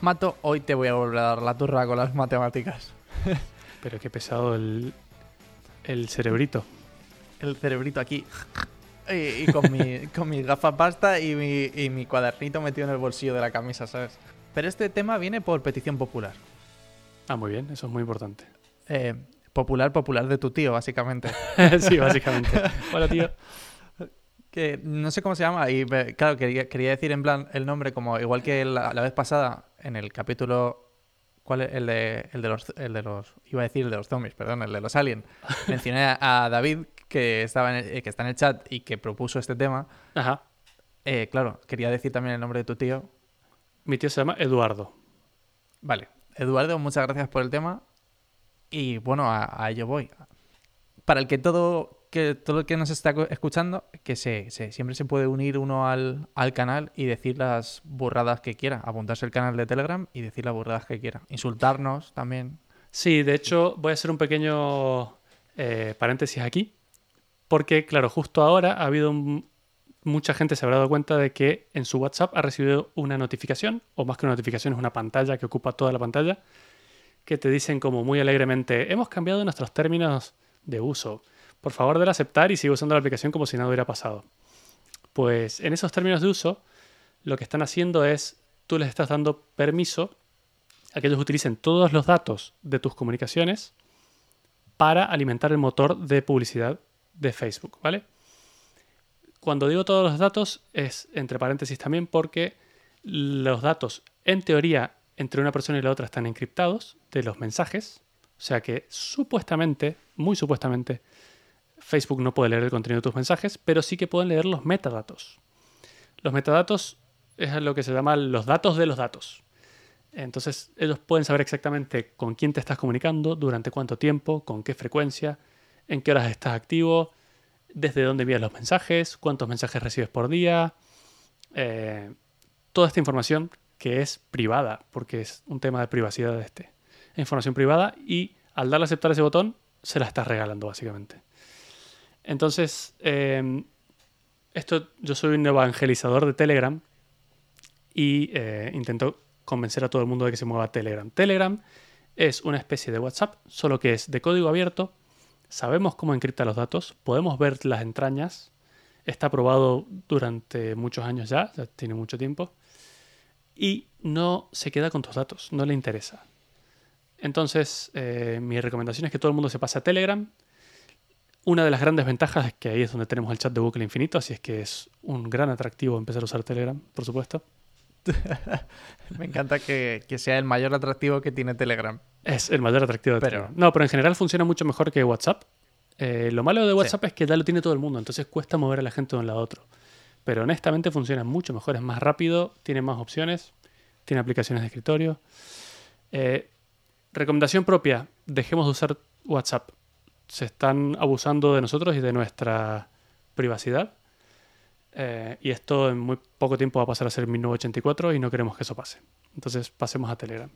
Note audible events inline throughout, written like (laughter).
Mato, hoy te voy a volver a dar la turra con las matemáticas. (laughs) Pero qué pesado el, el cerebrito. El cerebrito aquí. Y, y con, mi, (laughs) con mis gafas pasta y mi, y mi cuadernito metido en el bolsillo de la camisa, ¿sabes? Pero este tema viene por petición popular. Ah, muy bien, eso es muy importante. Eh, popular, popular de tu tío, básicamente. (laughs) sí, básicamente. Hola, tío. Que no sé cómo se llama. Y claro, quería, quería decir en plan el nombre, como igual que la, la vez pasada, en el capítulo. ¿Cuál es? El de, el de los el de los. Iba a decir el de los zombies, perdón, el de los aliens. (laughs) Mencioné a, David, que estaba en el- eh, que está en el chat y que propuso este tema. Ajá. Eh, claro, quería decir también el nombre de tu tío. Mi tío se llama Eduardo. Vale. Eduardo, muchas gracias por el tema. Y bueno, a, a ello voy. Para el que todo, que todo el que nos está escuchando, que se, se- siempre se puede unir uno al, al canal y decir las burradas que quiera. Apuntarse al canal de Telegram y decir las burradas que quiera. Insultarnos también. Sí, de hecho, voy a hacer un pequeño eh, paréntesis aquí. Porque, claro, justo ahora ha habido un- mucha gente se habrá dado cuenta de que en su WhatsApp ha recibido una notificación, o más que una notificación, es una pantalla que ocupa toda la pantalla, que te dicen como muy alegremente, hemos cambiado nuestros términos de uso. Por favor, dale a aceptar y sigue usando la aplicación como si nada hubiera pasado. Pues en esos términos de uso, lo que están haciendo es, tú les estás dando permiso a que ellos utilicen todos los datos de tus comunicaciones para alimentar el motor de publicidad de Facebook, ¿vale? Cuando digo todos los datos es entre paréntesis también porque los datos en teoría entre una persona y la otra están encriptados de los mensajes, o sea que supuestamente, muy supuestamente, Facebook no puede leer el contenido de tus mensajes, pero sí que pueden leer los metadatos. Los metadatos es lo que se llama los datos de los datos. Entonces, ellos pueden saber exactamente con quién te estás comunicando, durante cuánto tiempo, con qué frecuencia, en qué horas estás activo, desde dónde envías los mensajes, cuántos mensajes recibes por día. eh, toda esta información que es privada, porque es un tema de privacidad este. Es información privada y al darle a aceptar ese botón, se la estás regalando, básicamente. Entonces, eh, esto, yo soy un evangelizador de Telegram y eh, intento convencer a todo el mundo de que se mueva Telegram. Telegram es una especie de WhatsApp, solo que es de código abierto. Sabemos cómo encripta los datos, podemos ver las entrañas. Está probado durante muchos años ya, ya tiene mucho tiempo. Y no se queda con tus datos, no le interesa. Entonces, eh, mi recomendación es que todo el mundo se pase a Telegram. Una de las grandes ventajas es que ahí es donde tenemos el chat de bucle infinito, así es que es un gran atractivo empezar a usar Telegram, por supuesto. (laughs) Me encanta que, que sea el mayor atractivo que tiene Telegram. Es el mayor atractivo de Pero- Telegram. No, pero en general funciona mucho mejor que WhatsApp. Eh, lo malo de WhatsApp es que ya lo tiene todo el mundo, entonces cuesta mover a la gente de un lado a otro. Pero honestamente funciona mucho mejor, es más rápido, tiene más opciones, tiene aplicaciones de escritorio. Eh, recomendación propia, dejemos de usar WhatsApp. Se están abusando de nosotros y de nuestra privacidad. Eh, y esto en muy poco tiempo va a pasar a ser 1984 y no queremos que eso pase. Entonces pasemos a Telegram.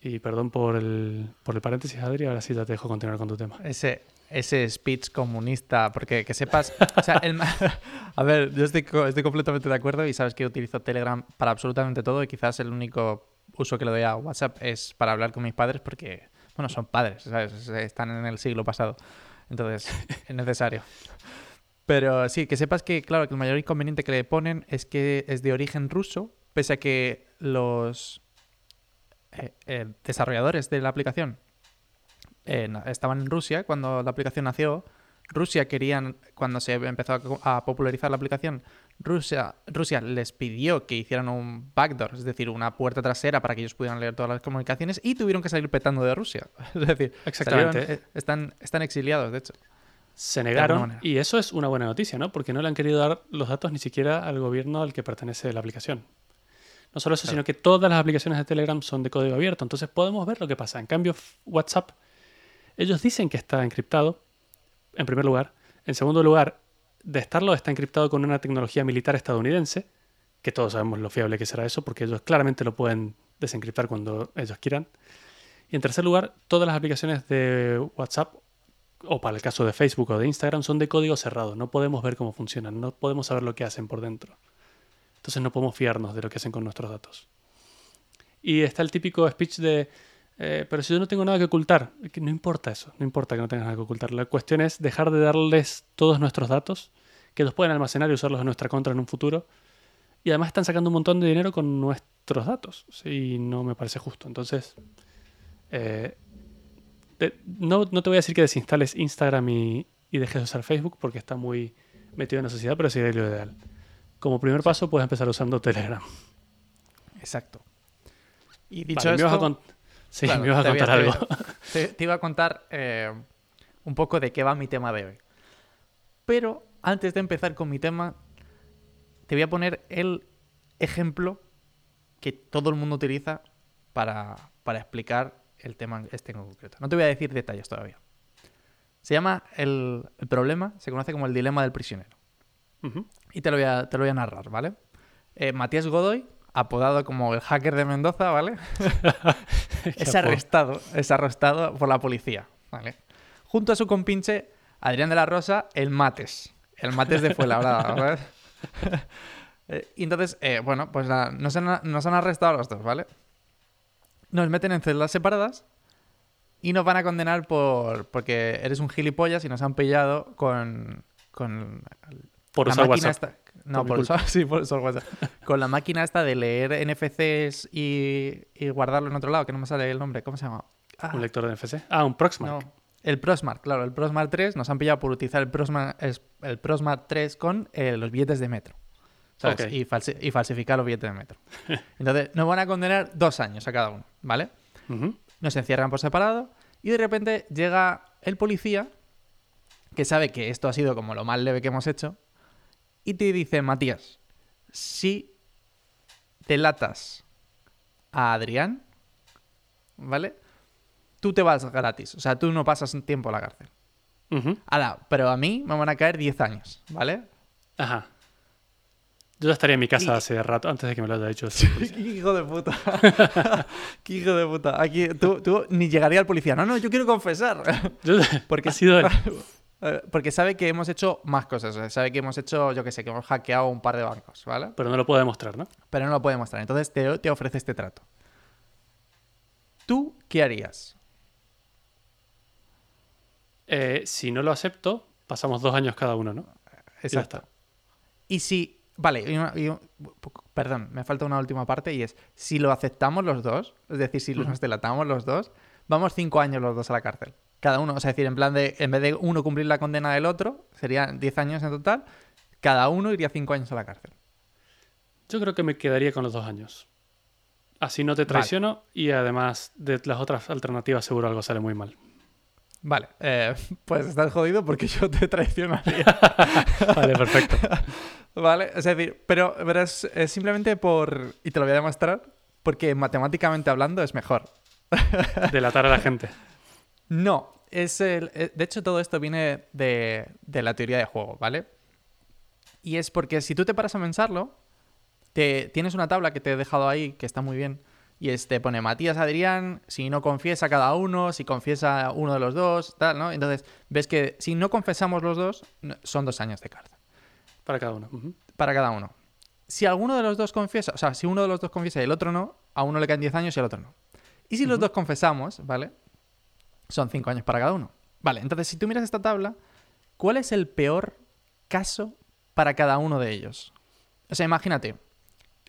Y perdón por el, por el paréntesis, Adri, ahora sí ya te dejo continuar con tu tema. Ese, ese speech comunista, porque que sepas, o sea, el (laughs) a ver, yo estoy, estoy completamente de acuerdo y sabes que utilizo Telegram para absolutamente todo y quizás el único uso que le doy a WhatsApp es para hablar con mis padres porque, bueno, son padres. Están en el siglo pasado, entonces es necesario. (laughs) Pero sí, que sepas que, claro, que el mayor inconveniente que le ponen es que es de origen ruso, pese a que los eh, eh, desarrolladores de la aplicación eh, estaban en Rusia cuando la aplicación nació. Rusia querían, cuando se empezó a popularizar la aplicación, Rusia, Rusia les pidió que hicieran un backdoor, es decir, una puerta trasera para que ellos pudieran leer todas las comunicaciones y tuvieron que salir petando de Rusia. (laughs) Es decir, Exactamente. salieron- eh, están, están exiliados, de hecho. Se negaron y eso es una buena noticia, ¿no? Porque no le han querido dar los datos ni siquiera al gobierno al que pertenece la aplicación. No solo eso, Claro. sino que todas las aplicaciones de Telegram son de código abierto, entonces podemos ver lo que pasa. En cambio, WhatsApp, ellos dicen que está encriptado, en primer lugar. En segundo lugar, de estarlo está encriptado con una tecnología militar estadounidense, que todos sabemos lo fiable que será eso, porque ellos claramente lo pueden desencriptar cuando ellos quieran. Y en tercer lugar, todas las aplicaciones de WhatsApp, o para el caso de Facebook o de Instagram, son de código cerrado. No podemos ver cómo funcionan, no podemos saber lo que hacen por dentro. Entonces no podemos fiarnos de lo que hacen con nuestros datos. Y está el típico speech de, eh, pero si yo no tengo nada que ocultar, no importa eso, no importa que no tengas nada que ocultar. La cuestión es dejar de darles todos nuestros datos, que los pueden almacenar y usarlos en nuestra contra en un futuro. Y además están sacando un montón de dinero con nuestros datos. Y no me parece justo. Entonces, eh, te- no, no te voy a decir que desinstales Instagram y, y dejes de usar Facebook porque está muy metido en la sociedad, pero sería lo ideal. Como primer paso, puedes empezar usando Telegram. Exacto. Y dicho Vale, esto, sí, claro, me ibas a contar algo. Te, te iba a contar eh, un poco de qué va mi tema de hoy. Pero antes de empezar con mi tema, te voy a poner el ejemplo que todo el mundo utiliza para, para explicar el tema este en concreto. No te voy a decir detalles todavía. Se llama el, el problema, se conoce como el dilema del prisionero. Ujú. Y te lo voy a, te lo voy a narrar, ¿vale? Eh, Matías Godoy, apodado como el hacker de Mendoza, ¿vale? (laughs) es arrestado, es arrestado por la policía, ¿vale? Junto a su compinche Adrián de la Rosa, el Mates. El Mates de Fuenlabrada, (laughs) ¿vale? Eh, y entonces, eh, bueno, pues nada, nos han, nos han arrestado a los dos, ¿vale? Nos meten en celdas separadas y nos van a condenar por porque eres un gilipollas y nos han pillado con, con Por la usar máquina WhatsApp. esta- No, por usar, (laughs) sí, por usar WhatsApp. Con la máquina esta de leer NFCs y, y guardarlo en otro lado, que no me sale el nombre. ¿Cómo se llama? Ah, Un lector de NFC. Ah, un Proxmark. no. El Prosmart, claro, el Prosmart 3 nos han pillado por utilizar el Prosmart, es- el Prosmart 3 con eh, los billetes de metro. ¿sabes? Y, falsi- y falsificar los billetes de metro. Entonces, nos van a condenar dos años a cada uno, ¿vale? Nos encierran por separado y de repente llega el policía que sabe que esto ha sido como lo más leve que hemos hecho y te dice, Matías, si delatas a Adrián, ¿vale? Tú te vas gratis, o sea, tú no pasas tiempo en la cárcel. Ala, pero a mí me van a caer 10 años, ¿vale? Ajá. Yo ya estaría en mi casa Y- hace rato, antes de que me lo haya dicho. (laughs) ¡Qué hijo de puta! (laughs) ¡Qué hijo de puta! Aquí, tú, tú ni llegaría al policía. No, no, yo quiero confesar. Yo- (laughs) Porque ha sido Porque sabe que hemos hecho más cosas. eh, Sabe que hemos hecho, yo qué sé, que hemos hackeado un par de bancos, ¿vale? Pero no lo puedo demostrar, ¿no? Pero no lo puede mostrar. Entonces te, te ofrece este trato. ¿Tú qué harías? Eh, si no lo acepto, pasamos dos años cada uno, ¿no? está. Y si. Vale, y una- y un- perdón, me falta una última parte y es: si lo aceptamos los dos, es decir, si Ujú. nos delatamos los dos, vamos cinco años los dos a la cárcel. Cada uno, o sea, es decir, en plan de, en vez de uno cumplir la condena del otro, serían 10 años en total, cada uno iría cinco años a la cárcel. Yo creo que me quedaría con los dos años. Así no te traiciono y además de las otras alternativas seguro algo sale muy mal. Vale, eh, (laughs) pues estás jodido porque yo te traicionaría. (laughs) Vale, perfecto. (laughs) Vale, es decir, pero, pero es, es simplemente por. Y te lo voy a demostrar, porque matemáticamente hablando es mejor. Delatar a la gente. No, es el. eh, De hecho, todo esto viene de, de la teoría de juego, ¿vale? Y es porque si tú te paras a pensarlo, te, tienes una tabla que te he dejado ahí, que está muy bien, y es, te pone Matías Adrián, si no confiesa cada uno, si confiesa uno de los dos, tal, ¿no? Entonces, ves que si no confesamos los dos, son dos años de cárcel. Para cada uno. Para cada uno. Si alguno de los dos confiesa, o sea, si uno de los dos confiesa y el otro no, a uno le caen 10 años y al otro no. Y si los dos confesamos, ¿vale? Son 5 años para cada uno. Vale, entonces si tú miras esta tabla, ¿cuál es el peor caso para cada uno de ellos? O sea, imagínate,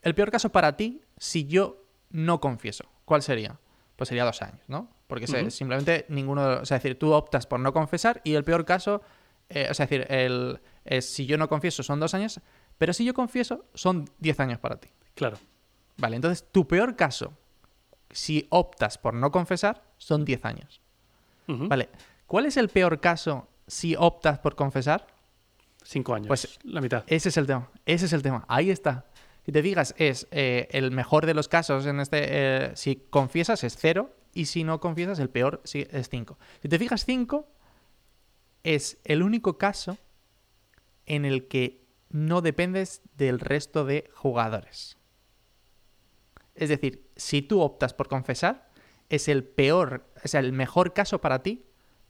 el peor caso para ti si yo no confieso, ¿cuál sería? Pues sería dos años, ¿no? Porque simplemente ninguno de los- O sea, es decir, tú optas por no confesar y el peor caso, eh, o sea, es decir, el, si yo no confieso son dos años, pero si yo confieso son 10 años para ti. Claro. Vale, entonces tu peor caso, si optas por no confesar, son 10 años. Vale, ¿cuál es el peor caso si optas por confesar? Cinco años. Pues- la mitad. Ese es el tema, ese es el tema, ahí está. Si te fijas, es eh, el mejor de los casos en este, eh, si confiesas es cero y si no confiesas el peor sí, es 5. Si te fijas, 5 es el único caso en el que no dependes del resto de jugadores. Es decir, si tú optas por confesar, es el peor, o sea, el mejor caso para ti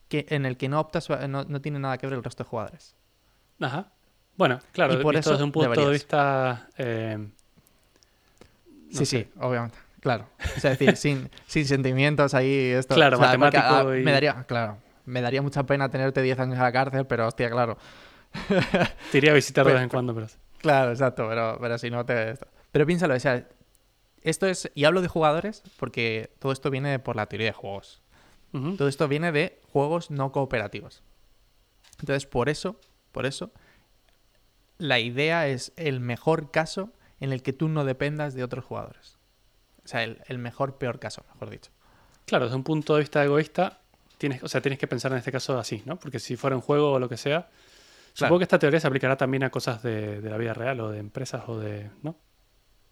que, en el que no optas, no, no tiene nada que ver el resto de jugadores. Ajá. Bueno, claro, Y por visto eso desde un punto de deberías. vista. eh, no sí, sé, sí, obviamente. Claro. Es decir, (laughs) sin, sin sentimientos ahí. Esto. Claro, O sea, porque, matemático ah, y- Me daría, claro, me daría mucha pena tenerte 10 años a la cárcel, pero hostia, claro. Te iría a visitar de (laughs) Pero- vez en cuando, pero... Claro, exacto, pero, pero si no te... Pero piénsalo, o sea, esto es... Y hablo de jugadores porque todo esto viene por la teoría de juegos. Todo esto viene de juegos no cooperativos. Entonces, por eso, por eso, la idea es el mejor caso en el que tú no dependas de otros jugadores. O sea, el, el mejor, peor caso, mejor dicho. Claro, desde un punto de vista egoísta, tienes, o sea, tienes que pensar en este caso así, ¿no? Porque si fuera un juego o lo que sea, supongo que esta teoría se aplicará también a cosas de, de la vida real o de empresas o de... ¿no?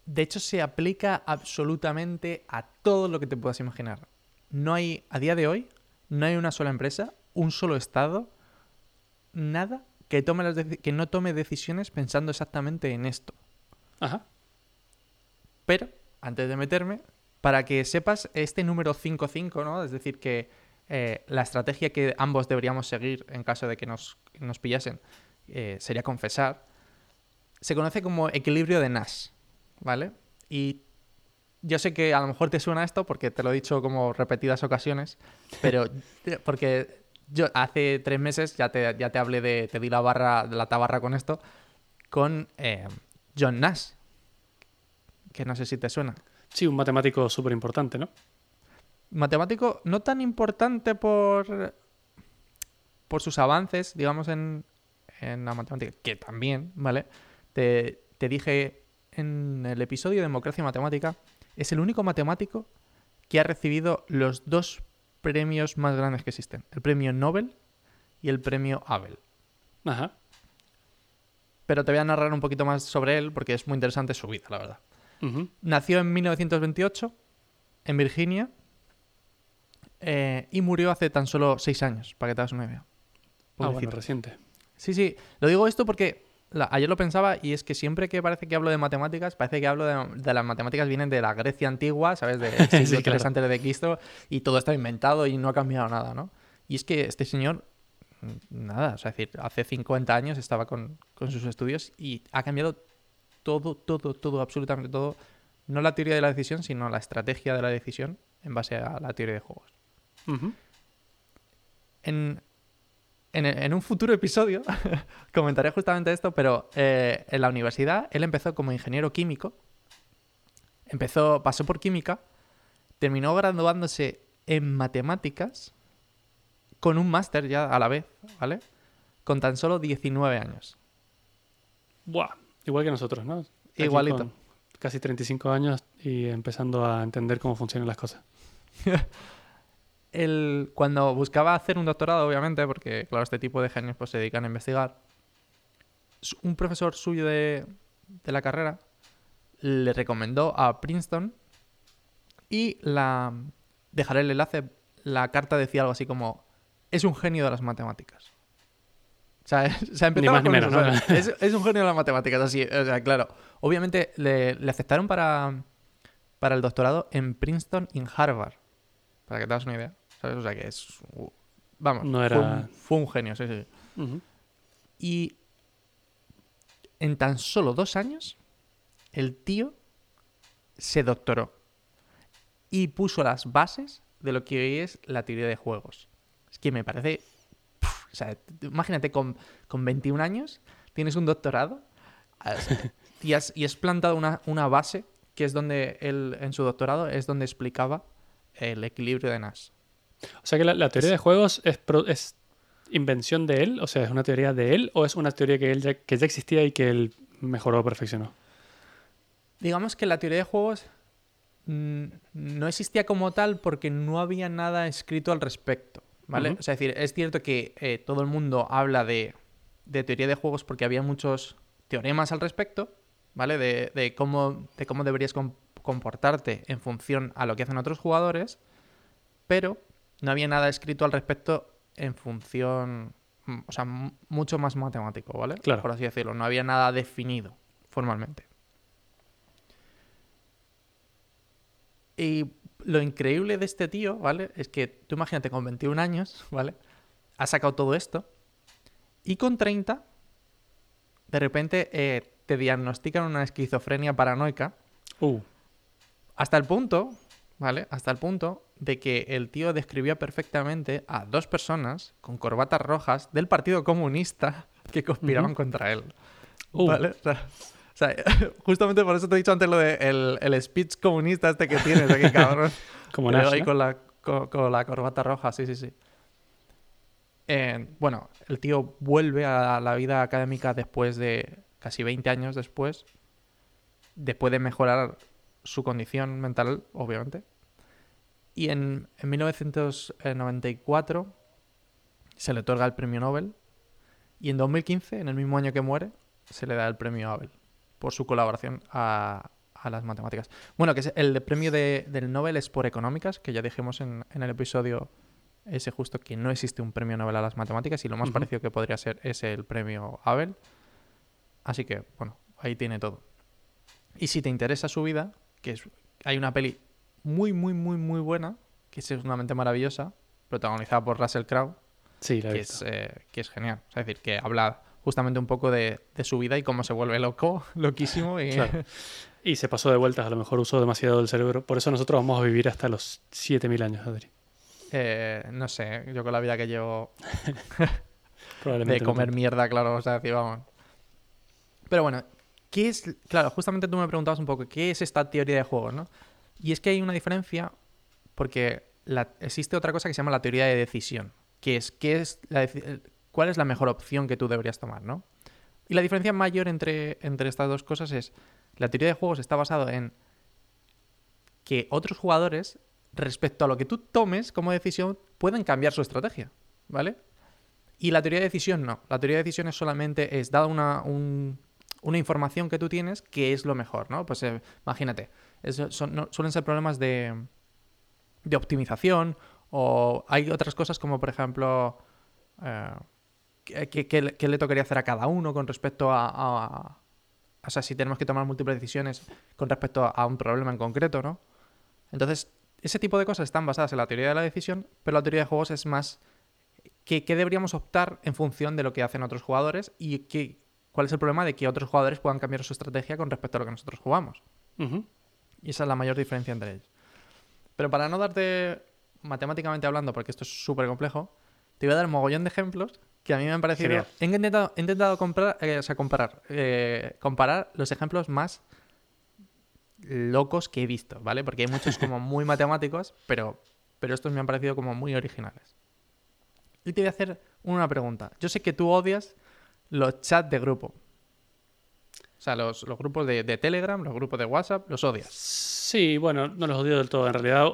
De hecho, se aplica absolutamente a todo lo que te puedas imaginar. No hay, a día de hoy, no hay una sola empresa, un solo estado, nada que, tome las que no tome decisiones pensando exactamente en esto. Ajá. Pero, antes de meterme, para que sepas este número 5-5, ¿no? Es decir, que eh, la estrategia que ambos deberíamos seguir en caso de que nos, nos pillasen eh, sería confesar, se conoce como equilibrio de Nash, ¿vale? Y yo sé que a lo mejor te suena esto porque te lo he dicho como repetidas ocasiones, pero (laughs) porque yo hace tres meses ya te, ya te hablé de, te di la barra, la tabarra con esto, con eh, John Nash, que no sé si te suena. Sí, un matemático súper importante, ¿no? Matemático no tan importante por, por sus avances, digamos, en, en la matemática, que también, ¿vale? Te, te dije en el episodio de Democracia Matemática, es el único matemático que ha recibido los dos premios más grandes que existen, el premio Nobel y el premio Abel. Ajá. Pero te voy a narrar un poquito más sobre él porque es muy interesante su vida, la verdad. Nació en 1928 en Virginia eh, y murió hace tan solo seis años, para que te hagas una idea. Ah, bueno, reciente. Sí, sí. Lo digo esto porque la- ayer lo pensaba y es que siempre que parece que hablo de matemáticas, parece que hablo de, de las matemáticas vienen de la Grecia antigua, ¿sabes? De (laughs) siglo Sí, claro. antes de Cristo y todo está inventado y no ha cambiado nada, ¿no? Y es que este señor, nada, o sea, es decir, hace 50 años estaba con, con sus estudios y ha cambiado todo, todo, todo, absolutamente todo. No la teoría de la decisión, sino la estrategia de la decisión en base a la teoría de juegos en, en, en un futuro episodio (laughs) comentaré justamente esto, pero eh, en la universidad él empezó como ingeniero químico, empezó, pasó por química, terminó graduándose en matemáticas con un máster ya a la vez, ¿vale? Con tan solo 19 años. Buah, igual que nosotros, ¿no? Aquí Igualito. con Casi 35 años y empezando a entender cómo funcionan las cosas. (laughs) Cuando buscaba hacer un doctorado, obviamente, porque claro, este tipo de genios pues, se dedican a investigar, un profesor suyo de, de la carrera le recomendó a Princeton y la dejaré el enlace. La carta decía algo así como: Es un genio de las matemáticas. O sea, es- (laughs) o sea, Ni más ni eso, menos, es, es un genio de las matemáticas, así. O sea, claro. Obviamente le, le aceptaron para, para el doctorado en Princeton y en Harvard. Para que te hagas una idea. ¿Sabes? O sea, que es. uh, Vamos, No fue, un, fue un genio, sí, sí. Y en tan solo dos años, el tío se doctoró y puso las bases de lo que hoy es la teoría de juegos. Es que me parece... puf, o sea, imagínate, con, con 21 años tienes un doctorado (laughs) y has, y has plantado una, una base que es donde él, en su doctorado, es donde explicaba el equilibrio de Nash. O sea que la, la teoría de juegos es, pro- es invención de él, o sea, es una teoría de él o es una teoría que, él ya, que ya existía y que él mejoró o perfeccionó. Digamos que la teoría de juegos mm, no existía como tal porque no había nada escrito al respecto, ¿vale? O sea, es decir, es cierto que eh, todo el mundo habla de, de teoría de juegos porque había muchos teoremas al respecto, ¿vale? De, de cómo, de cómo deberías com- comportarte en función a lo que hacen otros jugadores, pero no había nada escrito al respecto en función, mm, o sea, mucho más matemático, ¿vale? Claro. Por así decirlo, no había nada definido formalmente. Y lo increíble de este tío, ¿vale? Es que tú imagínate con 21 años, ¿vale? Ha sacado todo esto y con 30, de repente eh, te diagnostican una esquizofrenia paranoica Uh, Hasta el punto, ¿vale? Hasta el punto de que el tío describía perfectamente a dos personas con corbatas rojas del Partido Comunista (laughs) que conspiraban contra él. Uh. ¿Vale? O sea, o sea, (laughs) justamente por eso te he dicho antes lo de el, el speech comunista este que tienes aquí, (laughs) cabrón. Como Nash, ahí ¿no? con, la, con, con la corbata roja, sí, sí, sí. Eh, bueno, el tío vuelve a la vida académica después de casi 20 años después, después de mejorar su condición mental, obviamente. Y en, en 1994 se le otorga el premio Nobel. Y en 2015, en el mismo año que muere, se le da el premio Abel por su colaboración a, a las matemáticas. Bueno, que el premio de- del Nobel es por económicas, que ya dijimos en, en el episodio ese justo que no existe un premio Nobel a las matemáticas y lo más parecido que podría ser es el premio Abel. Así que, bueno, ahí tiene todo. Y si te interesa su vida, que es, hay una peli muy, muy, muy, muy buena, que es una mente maravillosa, protagonizada por Russell Crowe, Sí, la que es, eh, que es genial. Es decir, que habla justamente un poco de, de su vida y cómo se vuelve loco, (laughs) loquísimo. Y, Claro. (laughs) Y se pasó de vueltas, a lo mejor usó demasiado el cerebro. Por eso nosotros vamos a vivir hasta los 7000 años, Adri. eh, no sé, yo con la vida que llevo (laughs) Probablemente. de comer mierda, claro, o sea, decir, vamos. Pero bueno, ¿qué es? Claro, justamente tú me preguntabas un poco, ¿qué es esta teoría de juegos, no? Y es que hay una diferencia porque existe otra cosa que se llama la teoría de decisión, que es, ¿qué es cuál es la mejor opción que tú deberías tomar, ¿no? Y la diferencia mayor entre, entre estas dos cosas es, la teoría de juegos está basada en que otros jugadores, respecto a lo que tú tomes como decisión, pueden cambiar su estrategia, ¿vale? Y la teoría de decisión no. La teoría de decisión es solamente, es dada una, un- una información que tú tienes que es lo mejor, ¿no? Pues eh, imagínate, eso no- suelen ser problemas de, de optimización o hay otras cosas como, por ejemplo, ¿qué, qué- qué le- qué tocaría hacer a cada uno con respecto a, O sea, si tenemos que tomar múltiples decisiones con respecto a, a un problema en concreto, ¿no? Entonces, ese tipo de cosas están basadas en la teoría de la decisión, pero la teoría de juegos es más que deberíamos optar en función de lo que hacen otros jugadores y que, cuál es el problema de que otros jugadores puedan cambiar su estrategia con respecto a lo que nosotros jugamos. Y esa es la mayor diferencia entre ellos. Pero para no darte matemáticamente hablando, porque esto es súper complejo, te voy a dar un mogollón de ejemplos que a mí me han parecido... Genial. He intentado, he intentado comprar, eh, o sea, comparar, eh, comparar los ejemplos más locos que he visto, ¿vale? Porque hay muchos como muy (laughs) matemáticos, pero, pero estos me han parecido como muy originales. Y te voy a hacer una pregunta. Yo sé que tú odias los chats de grupo. O sea, los, los grupos de, de Telegram, los grupos de WhatsApp, los odias. Sí, bueno, no los odio del todo. En realidad,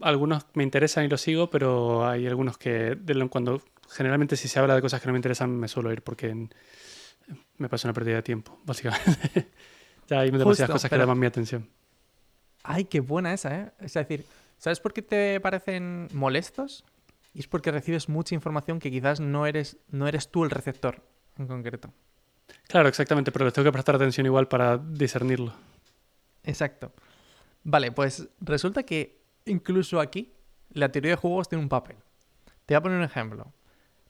algunos me interesan y los sigo, pero hay algunos que de lo- cuando generalmente si se habla de cosas que no me interesan me suelo ir porque en- me pasa una pérdida de tiempo, (laughs) básicamente. ya hay demasiadas Justo, cosas que llaman mi atención. Ay, qué buena esa, ¿eh? Es decir, ¿sabes por qué te parecen molestos? Y es porque recibes mucha información que quizás no eres, no eres tú el receptor en concreto. Claro, exactamente, pero les tengo que prestar atención igual para discernirlo. Exacto. Vale, pues resulta que incluso aquí la teoría de juegos tiene un papel. Te voy a poner un ejemplo.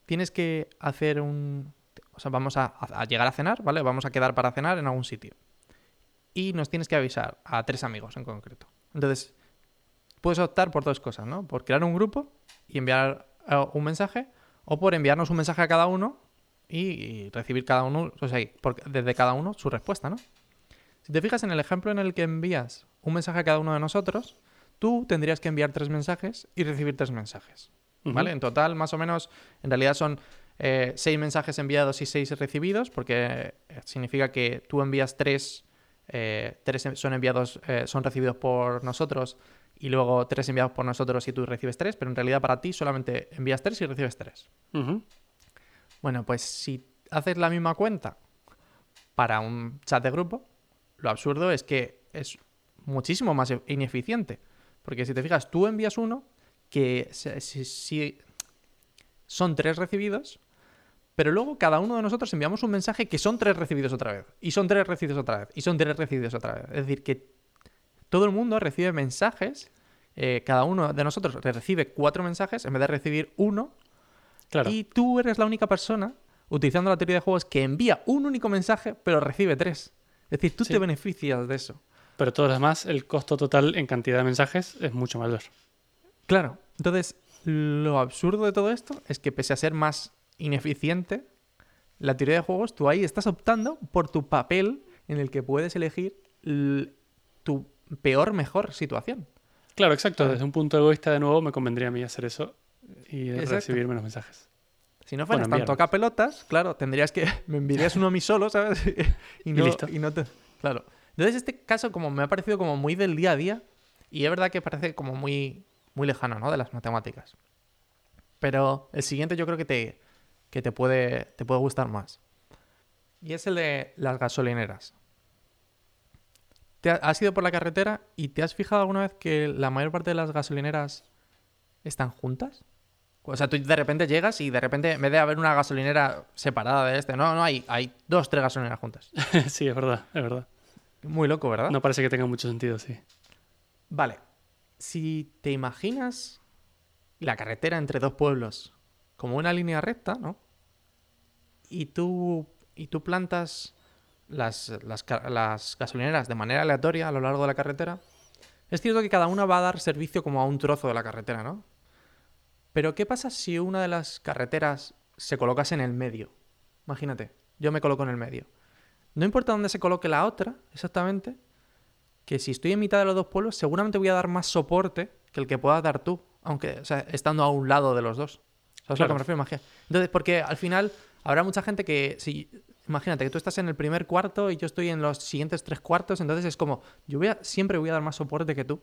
Tienes que hacer un... O sea, vamos a, a llegar a cenar, ¿vale? Vamos a quedar para cenar en algún sitio. Y nos tienes que avisar a tres amigos en concreto. Entonces, puedes optar por dos cosas, ¿no? Por crear un grupo y enviar eh, un mensaje, o por enviarnos un mensaje a cada uno y, recibir cada uno, o sea, desde cada uno su respuesta, ¿no? Si te fijas en el ejemplo en el que envías un mensaje a cada uno de nosotros, tú tendrías que enviar tres mensajes y recibir tres mensajes. ¿Vale? En total, más o menos, en realidad son eh, seis mensajes enviados y seis recibidos, porque eh, significa que tú envías tres, eh, tres son enviados, eh, son recibidos por nosotros, y luego tres enviados por nosotros y tú recibes tres, pero en realidad para ti solamente envías tres y recibes tres. Bueno, pues si haces la misma cuenta para un chat de grupo, lo absurdo es que es muchísimo más e- ineficiente. Porque si te fijas, tú envías uno que si son tres recibidos, pero luego cada uno de nosotros enviamos un mensaje que son tres recibidos otra vez, y son tres recibidos otra vez, y son tres recibidos otra vez. Es decir, que todo el mundo recibe mensajes, eh, cada uno de nosotros recibe cuatro mensajes en vez de recibir uno, Claro. y tú eres la única persona, utilizando la teoría de juegos, que envía un único mensaje, pero recibe tres. Es decir, tú Sí. te beneficias de eso. Pero todos los demás, el costo total en cantidad de mensajes es mucho mayor. Claro. Entonces, lo absurdo de todo esto es que pese a ser más ineficiente, la teoría de juegos, tú ahí estás optando por tu papel en el que puedes elegir tu peor, mejor situación. Claro, exacto. Desde un punto egoísta, de nuevo, me convendría a mí hacer eso y recibir menos mensajes. Si no fueras tanto acá pelotas, claro, tendrías que. (laughs) Me enviarías (laughs) uno a mí solo, ¿sabes? (laughs) y, no, listo. y no te. Claro. Entonces, este caso, como me ha parecido como muy del día a día, y es verdad que parece como muy, muy lejano, ¿no? De las matemáticas. Pero el siguiente yo creo que te, que te, puede, te puede gustar más. Y es el de las gasolineras. ¿Te has ido por la carretera y te has fijado alguna vez que la mayor parte de las gasolineras están juntas? O sea, tú de repente llegas y de repente, en vez de haber una gasolinera separada de este, no, no, hay, hay dos, tres gasolineras juntas. (laughs) sí, es verdad, es verdad. Muy loco, ¿verdad? No parece que tenga mucho sentido, sí. Vale. Si te imaginas la carretera entre dos pueblos como una línea recta, ¿no? Y tú, y tú plantas las, las, las gasolineras de manera aleatoria a lo largo de la carretera, es cierto que cada una va a dar servicio como a un trozo de la carretera, ¿no? Pero ¿qué pasa si una de las carreteras se colocase en el medio? Imagínate, yo me coloco en el medio. No importa dónde se coloque la otra, exactamente, que si estoy en mitad de los dos pueblos, seguramente voy a dar más soporte que el que puedas dar tú, aunque, o sea, estando a un lado de los dos. ¿Sabes a lo que me refiero? Entonces, porque al final habrá mucha gente que, si, imagínate que tú estás en el primer cuarto y yo estoy en los siguientes tres cuartos, entonces es como, yo voy a, siempre voy a dar más soporte que tú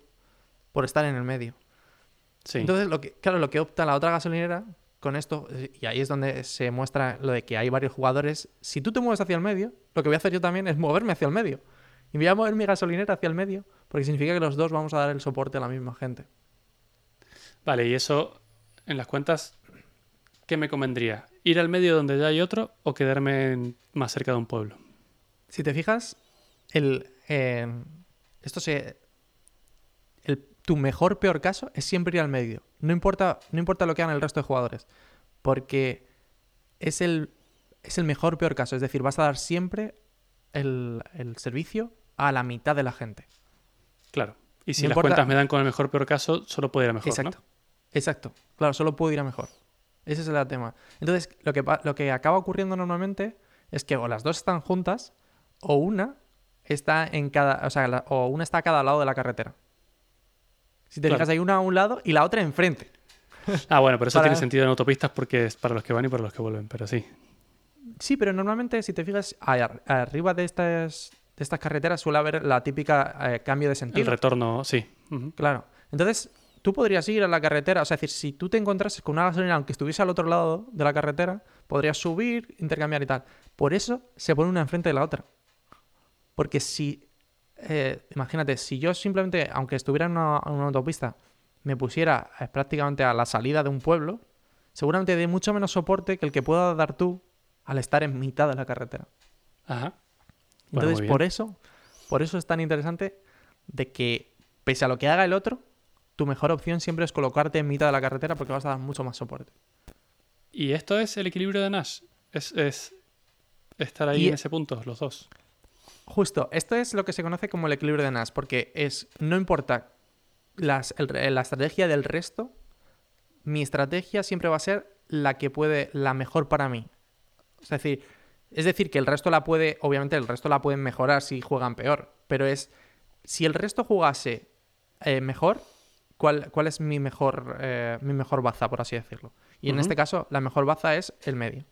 por estar en el medio. Entonces, lo que, claro, lo que opta la otra gasolinera con esto, y ahí es donde se muestra lo de que hay varios jugadores, si tú te mueves hacia el medio, lo que voy a hacer yo también es moverme hacia el medio. Y voy a mover mi gasolinera hacia el medio, porque significa que los dos vamos a dar el soporte a la misma gente. Vale, y eso, en las cuentas, ¿qué me convendría? ¿Ir al medio donde ya hay otro o quedarme más cerca de un pueblo? Si te fijas, el, eh, esto se, tu mejor peor caso es siempre ir al medio. No importa, no importa lo que hagan el resto de jugadores. Porque es el, es el mejor peor caso. Es decir, vas a dar siempre el, servicio a la mitad de la gente. Claro. Y si las cuentas me dan con el mejor peor caso, solo puedo ir a mejor. Exacto. Exacto. Claro, solo puedo ir a mejor. Ese es el tema. Entonces, lo que, lo que acaba ocurriendo normalmente es que o las dos están juntas o una está en cada. O sea, o una está a cada lado de la carretera. Si te fijas, hay una a un lado y la otra enfrente. Ah, bueno, pero eso tiene sentido en autopistas porque es para los que van y para los que vuelven, pero sí. Sí, pero normalmente, si te fijas, arriba de estas, de estas carreteras suele haber la típica eh, cambio de sentido. El retorno, sí. Claro. Entonces, tú podrías ir a la carretera, o sea, es decir, si tú te encontrases con una gasolina, aunque estuviese al otro lado de la carretera, podrías subir, intercambiar y tal. Por eso se pone una enfrente de la otra. Porque si eh, imagínate, si yo simplemente, aunque estuviera en una, autopista, me pusiera eh, prácticamente a la salida de un pueblo, seguramente dé mucho menos soporte que el que puedas dar tú al estar en mitad de la carretera. Ajá. Entonces, por eso, por eso es tan interesante de que, pese a lo que haga el otro, tu mejor opción siempre es colocarte en mitad de la carretera porque vas a dar mucho más soporte. Y esto es el equilibrio de Nash. Es, estar ahí en ese punto, los dos. Justo, esto es lo que se conoce como el equilibrio de Nash, porque es, no importa la estrategia del resto, mi estrategia siempre va a ser la que puede, la mejor para mí. Es decir, es decir, que el resto la puede, obviamente el resto la pueden mejorar si juegan peor, pero es, si el resto jugase eh, mejor, ¿cuál, ¿cuál, es mi mejor, eh, mi mejor baza, por así decirlo? Y en este caso, la mejor baza es el medio.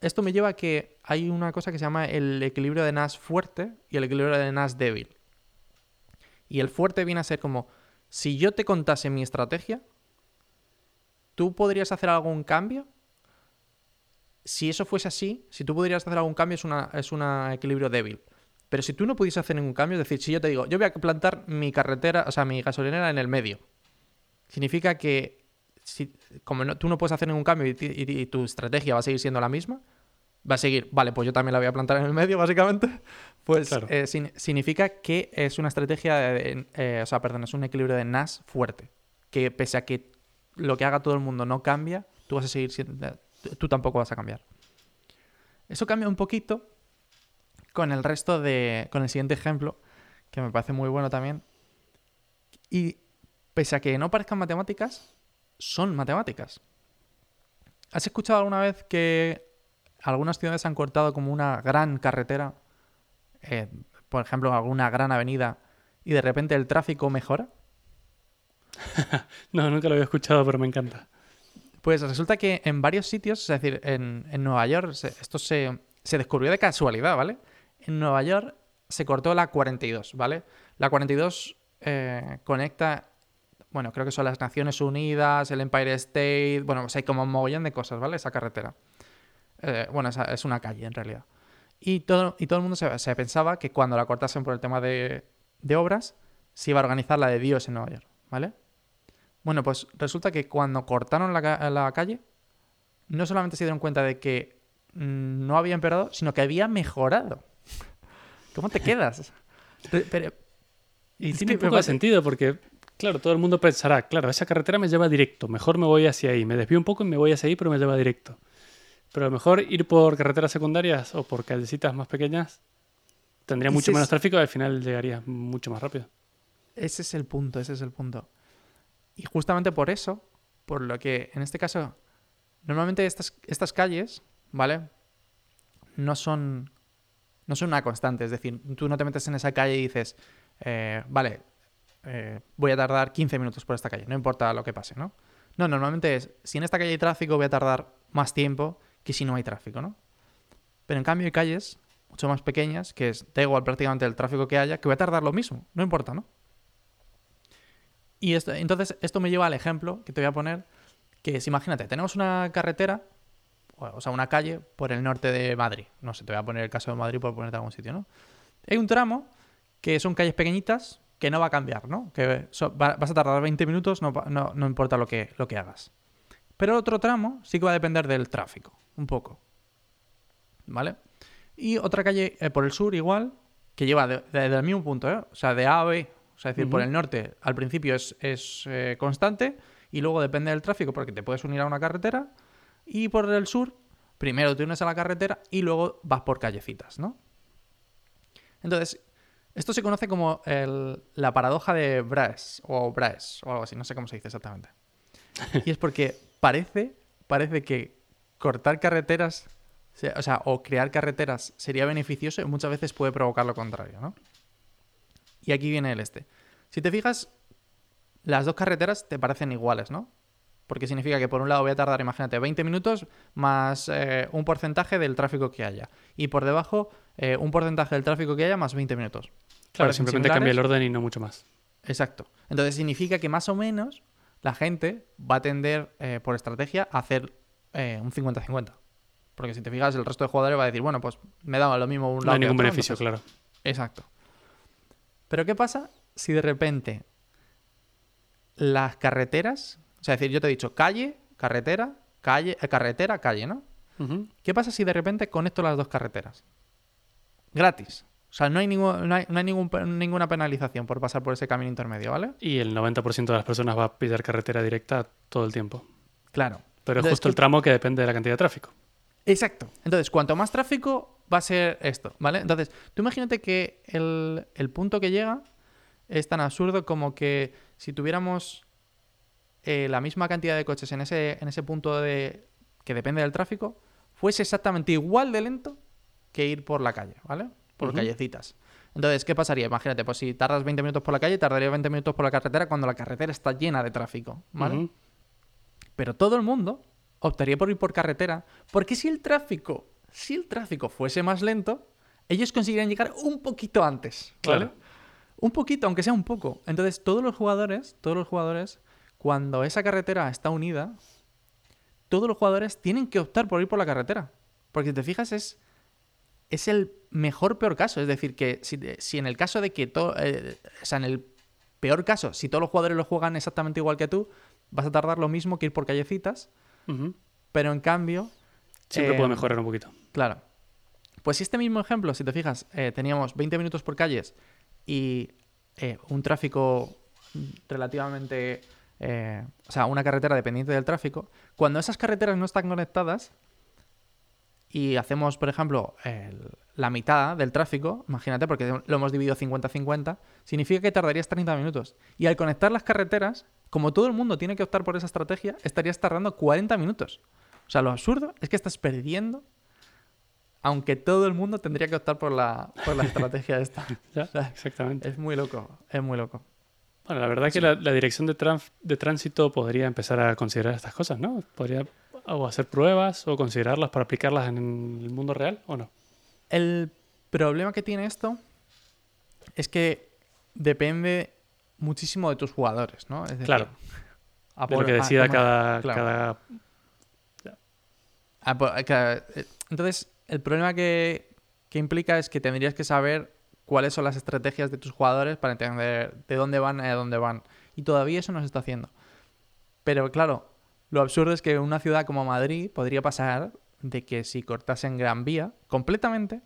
Esto me lleva a que hay una cosa que se llama el equilibrio de Nash fuerte y el equilibrio de Nash débil. Y el fuerte viene a ser como, si yo te contase mi estrategia, ¿tú podrías hacer algún cambio? Si eso fuese así, si tú podrías hacer algún cambio, es un es equilibrio débil. Pero si tú no pudieses hacer ningún cambio, es decir, si yo te digo, yo voy a plantar mi carretera, o sea, mi gasolinera en el medio, significa que si, como tú no puedes hacer ningún cambio y, tu estrategia va a seguir siendo la misma, va a seguir, vale, pues yo también la voy a plantar en el medio, (laughs) básicamente, pues eh, significa que es una estrategia, de, eh, o sea, perdón, es un equilibrio de NAS fuerte, que pese a que lo que haga todo el mundo no cambia, tú vas a seguir siendo, tú tampoco vas a cambiar. Eso cambia un poquito con el resto de, con el siguiente ejemplo, que me parece muy bueno también. Y pese a que no parezcan matemáticas, son matemáticas. ¿Has escuchado alguna vez que algunas ciudades han cortado como una gran carretera, eh, por ejemplo, alguna gran avenida, y de repente el tráfico mejora? (laughs) no, nunca lo había escuchado, pero me encanta. Pues resulta que en varios sitios, es decir, en, Nueva York, esto se, se, descubrió de casualidad, ¿vale? En Nueva York se cortó la 42, ¿vale? La 42 eh, conecta, bueno, creo que son las Naciones Unidas, el Empire State, bueno, pues hay como un mogollón de cosas, ¿vale? Esa carretera. Eh, bueno, es, una calle en realidad. Y todo, y todo el mundo se, pensaba que cuando la cortasen por el tema de, de obras, se iba a organizar la de Dios en Nueva York, ¿vale? Bueno, pues resulta que cuando cortaron la, calle, no solamente se dieron cuenta de que mm, no había empeorado, sino que había mejorado. (laughs) ¿Cómo te quedas? (laughs) Pero, y tiene un poco de sentido porque, claro, todo el mundo pensará, claro, esa carretera me lleva directo, mejor me voy hacia ahí, me desvío un poco y me voy hacia ahí, pero me lleva directo. Pero a lo mejor ir por carreteras secundarias o por callecitas más pequeñas tendría mucho menos tráfico y al final llegaría mucho más rápido. Ese es el punto, ese es el punto. Y justamente por eso, por lo que en este caso, normalmente estas, estas calles, ¿vale? No son, no son una constante. Es decir, tú no te metes en esa calle y dices, eh, vale, eh, voy a tardar 15 minutos por esta calle, no importa lo que pase, ¿no? No, normalmente es, si en esta calle hay tráfico, voy a tardar más tiempo que si no hay tráfico, ¿no? Pero en cambio hay calles mucho más pequeñas, que es, da igual prácticamente el tráfico que haya, que voy a tardar lo mismo, no importa, ¿no? Y esto, entonces esto me lleva al ejemplo que te voy a poner, que es, imagínate, tenemos una carretera, o sea, una calle por el norte de Madrid. No sé, te voy a poner el caso de Madrid por ponerte algún sitio, ¿no? Hay un tramo que son calles pequeñitas que no va a cambiar, ¿no? Que vas a tardar 20 minutos, no, no, importa lo que, lo que hagas. Pero otro tramo sí que va a depender del tráfico, un poco. ¿Vale? Y otra calle eh, por el sur igual, que lleva desde el mismo punto, ¿eh? O sea, de A a B, o sea, es decir, por el norte al principio es, eh, constante y luego depende del tráfico porque te puedes unir a una carretera. Y por el sur, primero te unes a la carretera y luego vas por callecitas, ¿no? Entonces, esto se conoce como la paradoja de Braes o Braes o algo así, no sé cómo se dice exactamente. (laughs) Y es porque parece, parece que cortar carreteras, o sea, o crear carreteras sería beneficioso y muchas veces puede provocar lo contrario, ¿no? Y aquí viene el este. Si te fijas, las dos carreteras te parecen iguales, ¿no? Porque significa que por un lado voy a tardar, imagínate, 20 minutos más eh, un porcentaje del tráfico que haya. Y por debajo, eh, un porcentaje del tráfico que haya más 20 minutos. Claro, simplemente cambia el orden y no mucho más. Exacto. Entonces significa que más o menos la gente va a tender, eh, por estrategia, a hacer un 50-50. Porque si te fijas, el resto de jugadores va a decir, bueno, pues me da lo mismo un lado. No hay ningún beneficio, claro. Exacto. Pero ¿qué pasa si de repente las carreteras, o sea, es decir, yo te he dicho calle, carretera, calle, eh, carretera, calle, ¿no? ¿Qué pasa si de repente conecto las dos carreteras? Gratis. O sea, no hay, no hay, ninguna penalización por pasar por ese camino intermedio, ¿vale? Y el 90% de las personas va a pillar carretera directa todo el tiempo. Claro. Pero es justo el tramo que depende de la cantidad de tráfico. Exacto. Entonces, cuanto más tráfico, va a ser esto, ¿vale? Entonces, tú imagínate que el, punto que llega es tan absurdo como que si tuviéramos eh, la misma cantidad de coches en ese, en ese punto de que depende del tráfico, fuese exactamente igual de lento que ir por la calle, ¿vale? Por callecitas. Entonces, ¿qué pasaría? Imagínate, pues si tardas 20 minutos por la calle, tardaría 20 minutos por la carretera cuando la carretera está llena de tráfico, ¿vale? Pero todo el mundo optaría por ir por carretera, porque si el tráfico si el tráfico fuese más lento, ellos conseguirían llegar un poquito antes, ¿vale? Un poquito, aunque sea un poco. Entonces, todos los jugadores, todos los jugadores, cuando esa carretera está unida, todos los jugadores tienen que optar por ir por la carretera. Porque si te fijas, es, es el mejor peor caso. Es decir, que si, en el caso de que todo. Eh, o sea, en el peor caso, si todos los jugadores lo juegan exactamente igual que tú, vas a tardar lo mismo que ir por callecitas. Pero en cambio, Siempre puede em, mejorar un poquito. Claro. Pues si este mismo ejemplo, si te fijas, eh, teníamos 20 minutos por calles y eh, un tráfico relativamente... Eh, o sea, una carretera dependiente del tráfico, cuando esas carreteras no están conectadas y hacemos, por ejemplo, la mitad del tráfico, imagínate, porque lo hemos dividido 50-50, significa que tardarías 30 minutos. Y al conectar las carreteras, como todo el mundo tiene que optar por esa estrategia, estarías tardando 40 minutos. O sea, lo absurdo es que estás perdiendo, aunque todo el mundo tendría que optar por la, por la estrategia esta. (laughs) exactamente. Es muy loco, es muy loco. Bueno, la verdad es que la, dirección de, de tránsito podría empezar a considerar estas cosas, ¿no? Podría o hacer pruebas o considerarlas para aplicarlas en el mundo real o no. El problema que tiene esto es que depende muchísimo de tus jugadores, ¿no? Es claro. de lo que decida cada, cada... Entonces, el problema que, que implica es que tendrías que saber cuáles son las estrategias de tus jugadores para entender de dónde van a dónde van. Y todavía eso no se está haciendo. Pero claro, lo absurdo es que en una ciudad como Madrid podría pasar de que si cortasen Gran Vía completamente,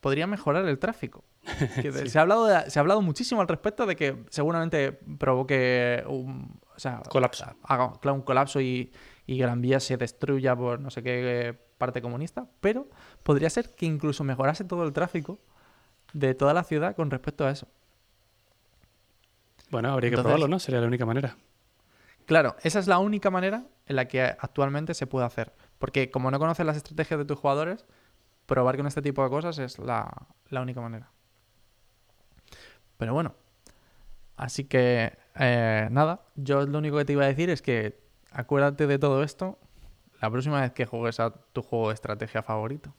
podría mejorar el tráfico. (laughs) se, ha hablado se ha hablado muchísimo al respecto de que seguramente provoque un colapso, haga, un colapso y, y Gran Vía se destruya por no sé qué parte comunista, pero podría ser que incluso mejorase todo el tráfico de toda la ciudad con respecto a eso. Bueno, habría que probarlo, ¿no? Sería la única manera. Claro, esa es la única manera en la que actualmente se puede hacer. Porque como no conoces las estrategias de tus jugadores, probar con este tipo de cosas es la, única manera. Pero bueno, así que eh, nada, yo lo único que te iba a decir es que acuérdate de todo esto la próxima vez que juegues a tu juego de estrategia favorito.